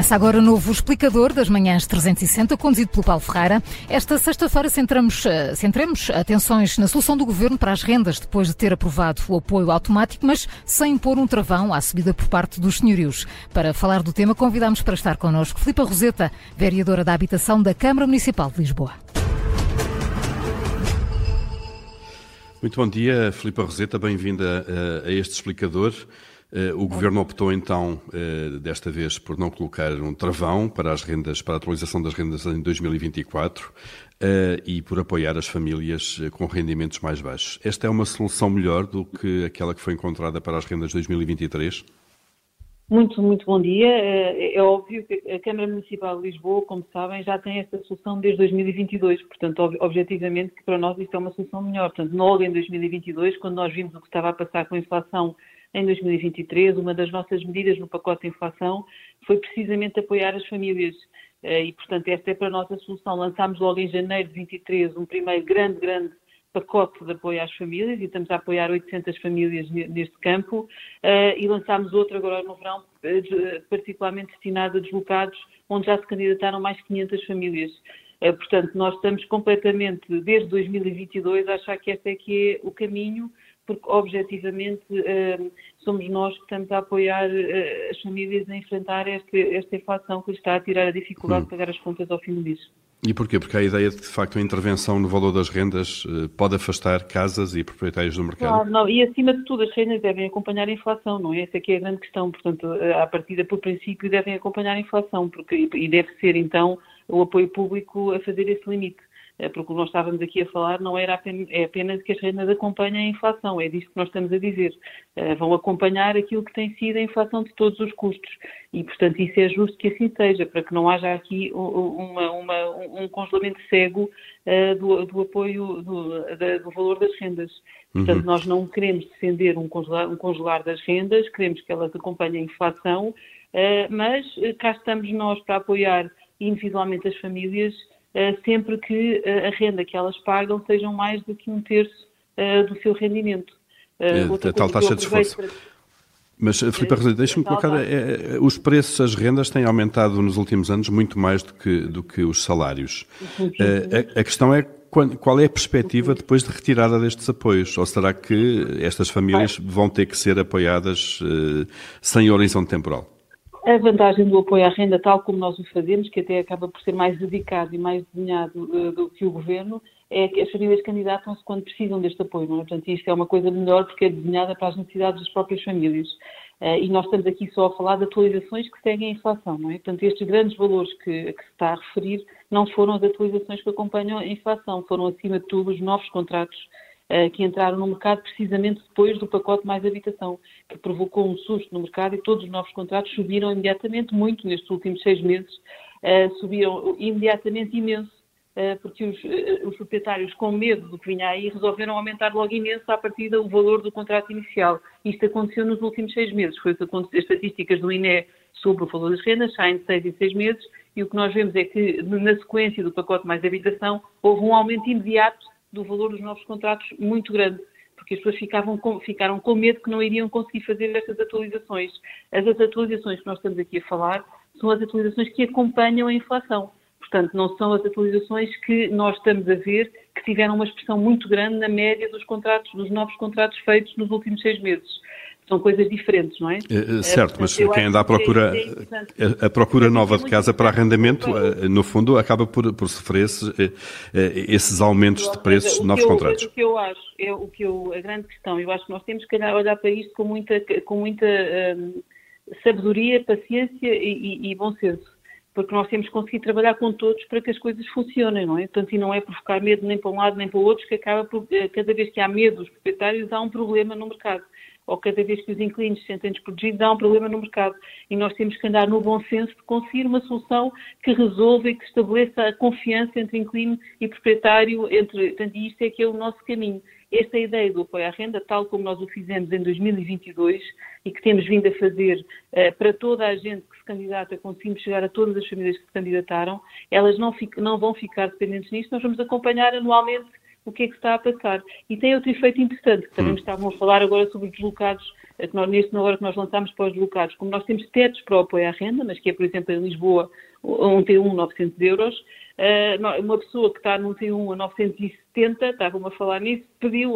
Começa agora o novo explicador das manhãs 360, conduzido pelo Paulo Ferreira. Esta sexta-feira centramos, uh, centremos atenções na solução do governo para as rendas, depois de ter aprovado o apoio automático, mas sem pôr um travão à subida por parte dos senhorios. Para falar do tema, convidamos para estar connosco Filipa Roseta, vereadora da Habitação da Câmara Municipal de Lisboa. Muito bom dia, Filipa Roseta, bem-vinda a, a este explicador. Eh, o Governo optou então, eh, desta vez, por não colocar um travão para as rendas, para a atualização das rendas em 2024 eh, e por apoiar as famílias com rendimentos mais baixos. Esta é uma solução melhor do que aquela que foi encontrada para as rendas de 2023? Muito, muito bom dia. É óbvio que a Câmara Municipal de Lisboa, como sabem, já tem esta solução desde 2022. Portanto, objetivamente, para nós isto é uma solução melhor. Portanto, logo em 2022, quando nós vimos o que estava a passar com a inflação em 2023, uma das nossas medidas no pacote de inflação foi precisamente apoiar as famílias. Eh, e, portanto, esta é para nós a solução. Lançámos logo em janeiro de 2023 um primeiro grande, grande pacote de apoio às famílias e estamos a apoiar 800 famílias neste campo uh, e lançámos outro agora no verão, uh, particularmente destinado a deslocados, onde já se candidataram mais 500 famílias. Portanto, nós estamos completamente, desde 2022, a achar que este é que é o caminho porque objetivamente uh, somos nós que estamos a apoiar uh, as famílias a enfrentar esta, esta inflação que está a tirar a dificuldade hum. de pagar as contas ao fim do mês. E porquê? Porque há a ideia de que, de facto, a intervenção no valor das rendas uh, pode afastar casas e proprietários do mercado? Claro, não. E, acima de tudo, as rendas devem acompanhar a inflação, não é? Essa é que é a grande questão. Portanto, à partida, por princípio, devem acompanhar a inflação, porque, e deve ser, então, o apoio público a fazer esse limite. É, porque o que nós estávamos aqui a falar não era apenas, é apenas que as rendas acompanhem a inflação, é disto que nós estamos a dizer. É, vão acompanhar aquilo que tem sido a inflação de todos os custos. E, portanto, isso é justo que assim seja, para que não haja aqui uma, uma, um congelamento cego uh, do, do, apoio do, do, valor das rendas. Portanto, uhum. nós não queremos defender um congelar, um congelar, das rendas, queremos que elas acompanhem a inflação, mas cá estamos nós para apoiar individualmente as famílias eh, sempre que eh, a renda que elas pagam sejam mais do que um terço eh, do seu rendimento. a tal taxa de esforço. Para... Mas, Filipe Arrozei, deixa-me colocar, é, os preços, as rendas têm aumentado nos últimos anos muito mais do que, do que os salários. A, a, questão é qual é a perspectiva depois de retirada destes apoios? Ou será que estas famílias vão ter que ser apoiadas sem horizonte temporal? A vantagem do apoio à renda, tal como nós o fazemos, que até acaba por ser mais dedicado e mais desenhado uh, do que o governo, é que as famílias candidatam-se quando precisam deste apoio. Não é? Portanto, isto é uma coisa melhor porque é desenhada para as necessidades das próprias famílias. Uh, e nós estamos aqui só a falar de atualizações que seguem a inflação. Não é? Portanto, estes grandes valores que, que se está a referir não foram as atualizações que acompanham a inflação, foram, acima de tudo, os novos contratos que entraram no mercado precisamente depois do pacote mais habitação, que provocou um susto no mercado e todos os novos contratos subiram imediatamente muito nestes últimos seis meses, uh, subiram imediatamente imenso, uh, porque os, os, proprietários, com medo do que vinha aí, resolveram aumentar logo imenso à partida o valor do contrato inicial. Isto aconteceu nos últimos seis meses, foi o que aconteceu, as estatísticas do INE sobre o valor das rendas saem de seis em seis meses, e o que nós vemos é que, na sequência do pacote mais habitação, houve um aumento imediato do valor dos novos contratos muito grande, porque as pessoas ficavam com, ficaram com medo que não iriam conseguir fazer estas atualizações. As atualizações que nós estamos aqui a falar são as atualizações que acompanham a inflação. Portanto, não são as atualizações que nós estamos a ver que tiveram uma expressão muito grande na média dos contratos, dos novos contratos feitos nos últimos seis meses são coisas diferentes, não é? é certo, mas quem anda à procura, é a procura nova de casa para arrendamento, no fundo, acaba por, por sofrer esses, esses aumentos de preços de novos eu, contratos. O que eu acho, é o que eu, a grande questão, eu acho que nós temos que olhar para isto com muita, com muita um, sabedoria, paciência e, e, e bom senso porque nós temos que conseguir trabalhar com todos para que as coisas funcionem, não é? Portanto, e não é provocar medo nem para um lado nem para o outro, que acaba por, cada vez que há medo dos proprietários, há um problema no mercado ou cada vez que os inquilinos se sentem desprotegidos, há um problema no mercado. E nós temos que andar no bom senso de conseguir uma solução que resolva e que estabeleça a confiança entre inquilino e proprietário. Entre, portanto, e isto é que é o nosso caminho. Esta ideia do apoio à renda, tal como nós o fizemos em 2022 e que temos vindo a fazer uh, para toda a gente que se candidata, conseguimos chegar a todas as famílias que se candidataram, elas não, fic, não vão ficar dependentes nisto, nós vamos acompanhar anualmente o que é que está a passar. E tem outro efeito interessante, que também hum. estavam a falar agora sobre os deslocados, eh, que nós, neste na hora que nós lançámos para os deslocados, como nós temos tetos para o apoio à renda, mas que é, por exemplo, em Lisboa, um T1 900 euros, eh, uma pessoa que está num T1 a 970, estavam a falar nisso, pediu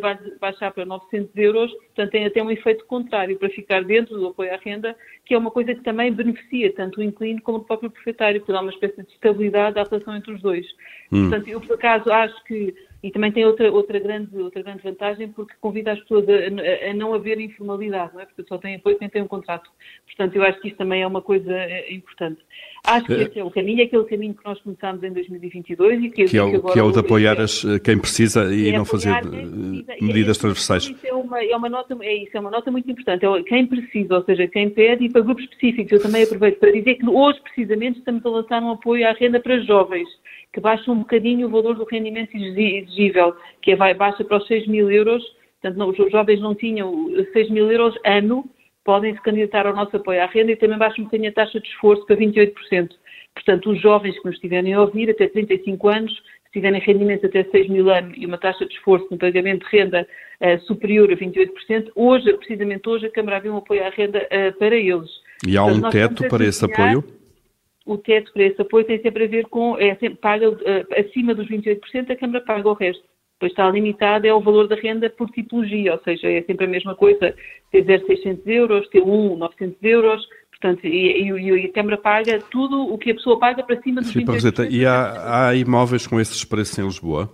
para baixar para 900 euros, portanto tem até um efeito contrário para ficar dentro do apoio à renda, que é uma coisa que também beneficia tanto o inquilino como o próprio proprietário, porque dá uma espécie de estabilidade da relação entre os dois. Hum. Portanto, eu por acaso acho que e também tem outra, outra, grande, outra grande vantagem porque convida as pessoas a, a, não haver informalidade, não é? porque só tem apoio quem tem um contrato. Portanto, eu acho que isso também é uma coisa é, importante. Acho que é. esse é o caminho, é aquele caminho que nós começámos em 2022 e que, que, é, o, que, que é o de apoiar as, quem precisa e não fazer precisa, medidas é, transversais. Isso é uma, é uma nota, é isso, é uma nota muito importante. É quem precisa, ou seja, quem pede e para grupos específicos. Eu também aproveito para dizer que hoje, precisamente, estamos a lançar um apoio à renda para jovens que baixa um bocadinho o valor do rendimento exigível, que é, vai, baixa para os 6 mil euros. Portanto, não, os jovens não tinham 6 mil euros ano, podem se candidatar ao nosso apoio à renda e também baixa um bocadinho a taxa de esforço para 28%. Portanto, os jovens que nos estiverem a ouvir, até 35 anos, se tiverem rendimento até 6 mil anos e uma taxa de esforço no pagamento de renda uh, superior a 28%, hoje, precisamente hoje, a Câmara abriu um apoio à renda uh, para eles. E há um teto para esse apoio? O teto para esse apoio tem sempre a ver com, é sempre, paga uh, acima dos 28%, a Câmara paga o resto. Depois está limitado é o valor da renda por tipologia, ou seja, é sempre a mesma coisa, T0 600 euros, T1 900 euros, portanto, e, e, e, a Câmara paga tudo o que a pessoa paga para cima dos Sim, 28%. Roseta, e há, há imóveis com esses preços em Lisboa?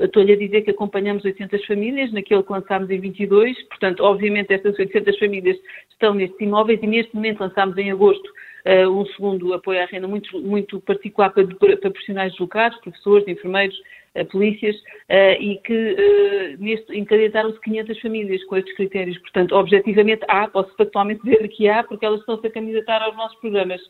Estou-lhe a dizer que acompanhamos 800 famílias, naquele que lançámos em 22, portanto, obviamente, estas 800 famílias estão nestes imóveis e neste momento lançámos em agosto um segundo apoio à renda muito, muito particular para, para profissionais deslocados, professores, enfermeiros, polícias, uh, e que uh, neste encadetaram-se 500 famílias com estes critérios. Portanto, objetivamente há, posso factualmente dizer que há, porque elas estão-se a candidatar aos nossos programas.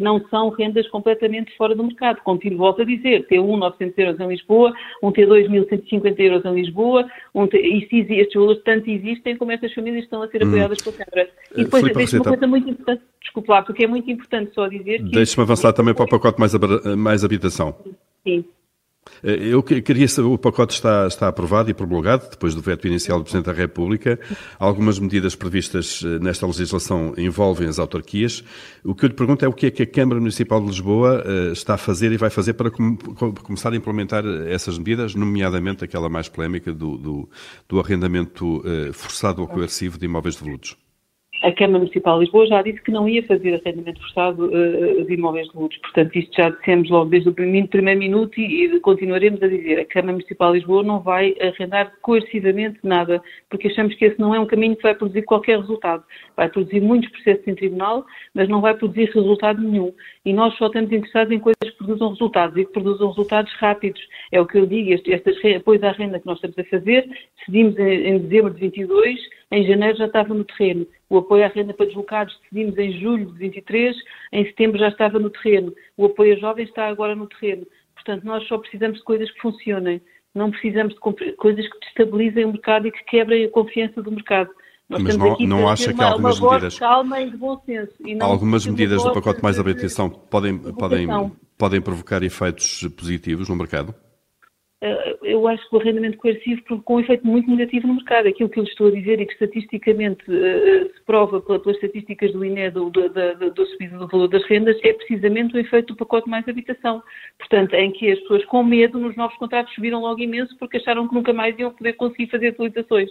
não são rendas completamente fora do mercado. Continuo, volto a dizer, T1 900 euros em Lisboa, um T2 1.150 euros em Lisboa, um T, e se estes valores tanto existem como estas famílias estão a ser hum. apoiadas hum. pela Câmara. E depois, deixe uma coisa muito importante, desculpe lá, porque é muito importante só dizer que... Deixe-me avançar também para o pacote mais, mais habitação. Sim. Eh, eu queria saber, o pacote está, está aprovado e promulgado, depois do veto inicial do Presidente da República. Algumas medidas previstas eh, nesta legislação envolvem as autarquias. O que eu lhe pergunto é o que é que a Câmara Municipal de Lisboa eh, está a fazer e vai fazer para começar a implementar essas medidas, nomeadamente aquela mais polémica do, do, do arrendamento forçado ou coercivo de imóveis devolutos. A Câmara Municipal de Lisboa já disse que não ia fazer arrendamento forçado uh, de imóveis de luxo. Portanto, isto já dissemos logo desde o primeiro, primeiro minuto e, e, continuaremos a dizer. A Câmara Municipal de Lisboa não vai arrendar coercivamente nada, porque achamos que esse não é um caminho que vai produzir qualquer resultado. Vai produzir muitos processos em tribunal, mas não vai produzir resultado nenhum. E nós só estamos interessados em coisas que produzam resultados e que produzam resultados rápidos. É o que eu digo, este, estas apoios à renda que nós estamos a fazer, decidimos em, em dezembro de 22, em janeiro já estava no terreno. O apoio à renda para deslocados decidimos em julho de 23, em setembro já estava no terreno. O apoio a jovens está agora no terreno. Portanto, nós só precisamos de coisas que funcionem. Não precisamos de coisas que destabilizem o mercado e que quebrem a confiança do mercado. Nós Mas não, não acha que algumas uma medidas. calma e de bom senso. algumas medidas do pacote mais habitação podem, podem, podem provocar efeitos positivos no mercado? Eh, eu acho que o arrendamento coercivo provocou um efeito muito negativo no mercado. Aquilo que eu lhe estou a dizer e que estatisticamente uh, se prova pelas estatísticas do INE do, do, do, do subida do valor das rendas é precisamente o efeito do pacote mais habitação. Portanto, em que as pessoas com medo nos novos contratos subiram logo imenso porque acharam que nunca mais iam poder conseguir fazer atualizações.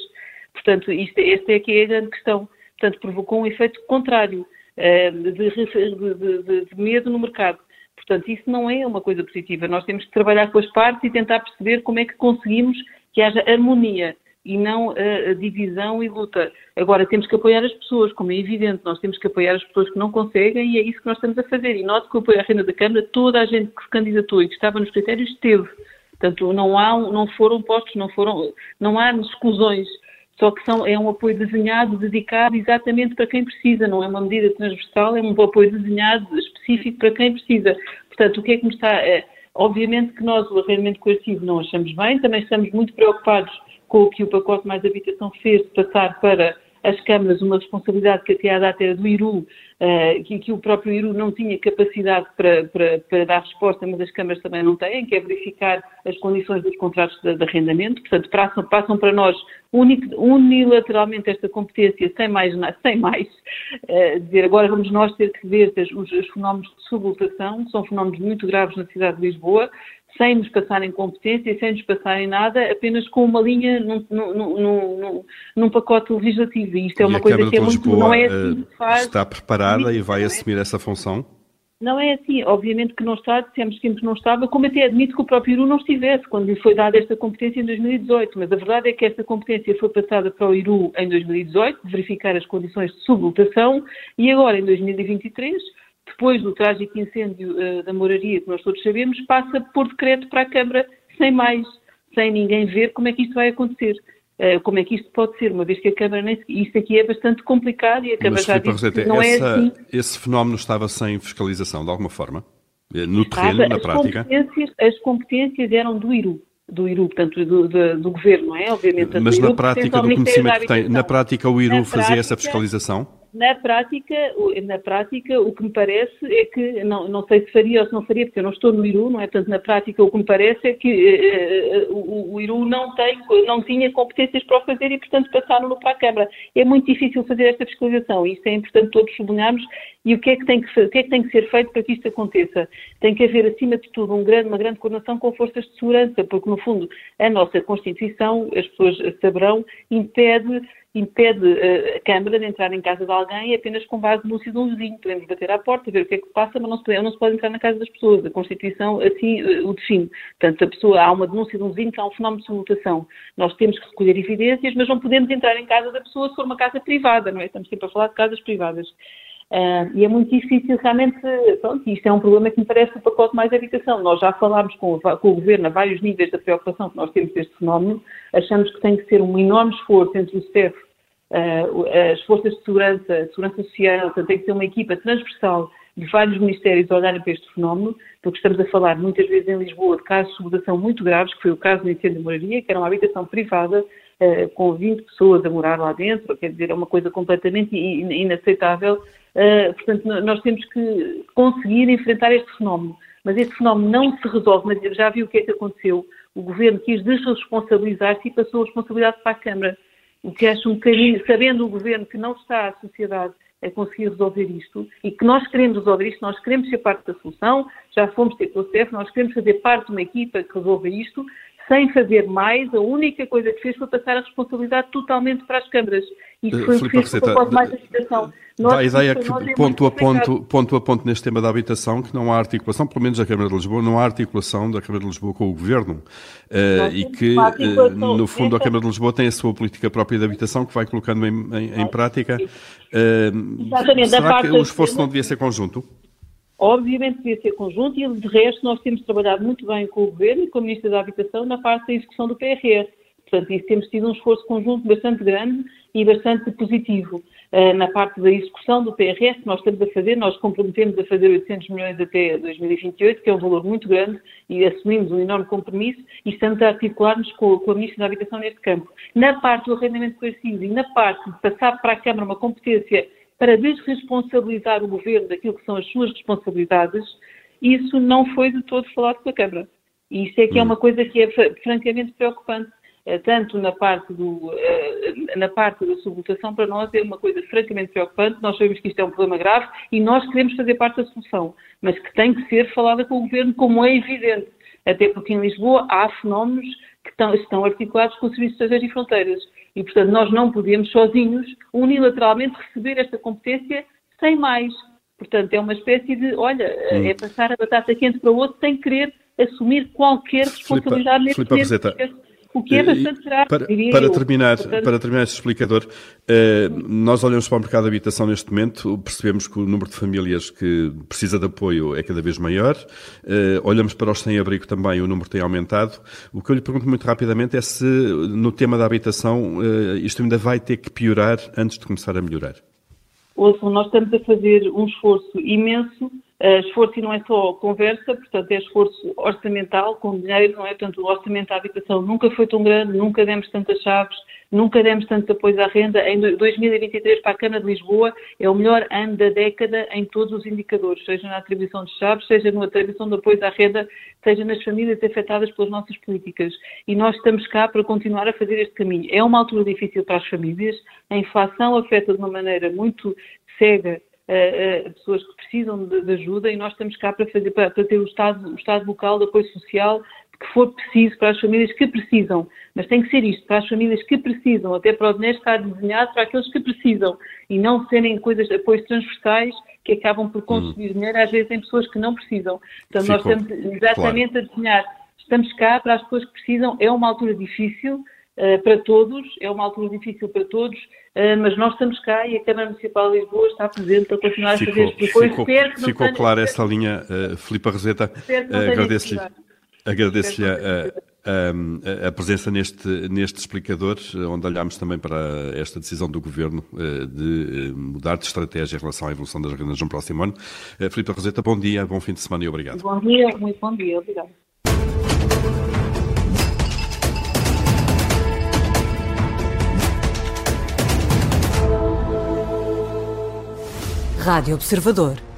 Portanto, isto, esta é que é a grande questão. Portanto, provocou um efeito contrário uh, de, de, de, medo no mercado. Portanto, isso não é uma coisa positiva. Nós temos que trabalhar com as partes e tentar perceber como é que conseguimos que haja harmonia e não a, divisão e luta. Agora, temos que apoiar as pessoas, como é evidente, nós temos que apoiar as pessoas que não conseguem e é isso que nós estamos a fazer. E note que o apoio à renda da Câmara, toda a gente que se candidatou e que estava nos critérios esteve. Portanto, não, há, não foram postos, não, foram, não há exclusões. Só que são, é um apoio desenhado, dedicado exatamente para quem precisa, não é uma medida transversal, é um apoio desenhado específico para quem precisa. Portanto, o que é que nos está. É, obviamente que nós o arrendamento coercivo não achamos bem, também estamos muito preocupados com o que o pacote mais habitação fez, passar para as câmaras uma responsabilidade que até à data era do IRU, uh, que, que, o próprio IRU não tinha capacidade para, para, para, dar resposta, mas as câmaras também não têm, que é verificar as condições dos contratos de, de arrendamento. Portanto, passam, passam para nós unilateralmente esta competência, sem mais, sem mais uh, dizer agora vamos nós ter que ver os, os fenómenos de sublotação, são fenómenos muito graves na cidade de Lisboa, sem nos passarem competência, sem nos passarem nada, apenas com uma linha num, num, num, num pacote legislativo. E isto é uma e coisa que é muito. Não é assim que faz. Está preparada e vai assumir essa função? Não é assim. Obviamente que não está, dissemos sempre que não estava, como até admito que o próprio IRU não estivesse quando lhe foi dada esta competência em 2018. Mas a verdade é que esta competência foi passada para o IRU em 2018, verificar as condições de sublotação, e agora em 2023 depois do trágico incêndio uh, da moraria, que nós todos sabemos, passa por decreto para a Câmara, sem mais, sem ninguém ver como é que isto vai acontecer. Uh, como é que isto pode ser, uma vez que a Câmara nem Isto aqui é bastante complicado e a Câmara Mas, já disse que não é essa, é assim. Esse fenómeno estava sem fiscalização, de alguma forma? Eh, no terreno, na as prática? Competências, as competências eram do IRU do IRU, portanto, do, do, do, governo, não é? Obviamente. Mas na prática, do conhecimento que tem, na prática o IRU na fazia prática, essa fiscalização? Na prática, na prática, o que me parece é que, não, não sei se faria ou se não faria, porque eu não estou no IRU, não é? Portanto, na prática, o que me parece é que uh, o, o, IRU não, tem, não tinha competências para o fazer e, portanto, passaram-no para a Câmara. É muito difícil fazer esta fiscalização e isto é importante todos sublinharmos. E o que, é que tem que, o que é que tem que ser feito para que isto aconteça? Tem que haver, acima de tudo, um grande, uma grande coordenação com forças de segurança, porque, no fundo, a nossa Constituição, as pessoas saberão, impede impede uh, a Câmara de entrar em casa de alguém apenas com base no de um vizinho. Podemos bater à porta, ver o que é que passa, mas não se pode, não se pode entrar na casa das pessoas. A Constituição assim uh, o define. Portanto, a pessoa, há uma denúncia de um vizinho que há um fenómeno de simultação. Nós temos que recolher evidências, mas não podemos entrar em casa da pessoa se for uma casa privada, não é? Estamos sempre a falar de casas privadas. Uh, e é muito difícil realmente, pronto, isto é um problema que me parece o pacote mais habitação. Nós já falámos com, com, o Governo a vários níveis da preocupação que nós temos deste fenómeno, achamos que tem que ser um enorme esforço entre o STEF, uh, as forças de segurança, segurança social, tem que ser uma equipa transversal de vários ministérios a olharem para este fenómeno, porque estamos a falar muitas vezes em Lisboa de casos de sublotação muito graves, que foi o caso do incêndio de moraria, que era uma habitação privada uh, com 20 pessoas a morar lá dentro, quer dizer, é uma coisa completamente inaceitável Uh, portanto, nós temos que conseguir enfrentar este fenómeno. Mas este fenómeno não se resolve, mas já viu o que é que aconteceu. O governo quis desresponsabilizar-se e passou a responsabilidade para a Câmara. O que acho um bocadinho, sabendo o governo que não está a sociedade a conseguir resolver isto e que nós queremos resolver isto, nós queremos ser parte da solução, já fomos ter com o CEF, nós queremos fazer parte de uma equipa que resolva isto, sem fazer mais, a única coisa que fez foi passar a responsabilidade totalmente para as câmaras. Isso eh, foi Filipe o que com mais. Dá a ideia que, é ponto a ponto, ponto a ponto neste tema da habitação, que não há articulação, pelo menos a Câmara de Lisboa, não há articulação da Câmara de Lisboa com o Governo. Uh, e que, uh, no fundo, a Câmara de Lisboa tem a sua política própria de habitação, que vai colocando em, em, em prática. Uh, Exatamente. Será que o esforço não devia ser conjunto? Obviamente devia ser conjunto e, de resto, nós temos trabalhado muito bem com o Governo e com a Ministra da Habitação na parte da execução do PRR. Portanto, isso temos tido um esforço conjunto bastante grande e bastante positivo. Uh, na parte da execução do PRS, nós estamos a fazer, nós comprometemos a fazer 800 milhões até 2028, que é um valor muito grande, e assumimos um enorme compromisso, e estamos a articular-nos com, com, a Ministra da Habitação neste campo. Na parte do arrendamento coercivo e na parte de passar para a Câmara uma competência para desresponsabilizar o governo daquilo que são as suas responsabilidades, isso não foi de todo falado com a Câmara. E isso é que é hum. uma coisa que é francamente preocupante. Eh, tanto na parte, do, eh, na parte da sublotação, para nós é uma coisa francamente preocupante. Nós sabemos que isto é um problema grave e nós queremos fazer parte da solução, mas que tem que ser falada com o Governo, como é evidente. Até porque em Lisboa há fenómenos que estão, estão articulados com o Serviço de Estrangeiros e Fronteiras. E, portanto, nós não podemos sozinhos, unilateralmente, receber esta competência sem mais. Portanto, é uma espécie de, olha, hum. é passar a batata quente para o outro sem querer assumir qualquer responsabilidade Filipe, neste Filipe o que é bastante grave. Para, para terminar, Portanto... para terminar este explicador, eh, nós olhamos para o mercado de habitação neste momento, percebemos que o número de famílias que precisa de apoio é cada vez maior, eh, olhamos para os sem-abrigo também, o número tem aumentado. O que eu lhe pergunto muito rapidamente é se no tema da habitação eh, isto ainda vai ter que piorar antes de começar a melhorar. Ouçam, nós estamos a fazer um esforço imenso esforço e não é só conversa, portanto, é esforço orçamental, com dinheiro, não é? Portanto, o orçamento da habitação nunca foi tão grande, nunca demos tantas chaves, nunca demos tantos apoios à renda. Em 2023, para a Câmara de Lisboa, é o melhor ano da década em todos os indicadores, seja na atribuição de chaves, seja na atribuição de apoios à renda, seja nas famílias afetadas pelas nossas políticas. E nós estamos cá para continuar a fazer este caminho. É uma altura difícil para as famílias, a inflação afeta de uma maneira muito cega pessoas que precisam de, de, ajuda e nós estamos cá para, fazer, para, para ter o Estado, o Estado local de apoio social que for preciso para as famílias que precisam. Mas tem que ser isto, para as famílias que precisam, até para o dinheiro estar desenhado para aqueles que precisam e não serem coisas, apoios transversais que acabam por consumir hum. dinheiro, às vezes em pessoas que não precisam. Então Ficou, nós estamos exatamente claro. a desenhar, estamos cá para as pessoas que precisam, é uma altura difícil, para todos, é uma altura difícil para todos, uh, mas nós estamos cá e a Câmara Municipal de Lisboa está presente para continuar ficou, a fazer este apoio. Ficou, ficou clara essa linha, uh, Filipe Roseta. Agradeço-lhe agradeço a, a, a, presença neste, neste explicador, onde olhamos também para esta decisão do Governo de mudar de estratégia em relação à evolução das rendas no próximo ano. Filipe Roseta, bom dia, bom fim de semana e obrigado. Bom dia, muito bom dia, obrigado. Rádio Observador.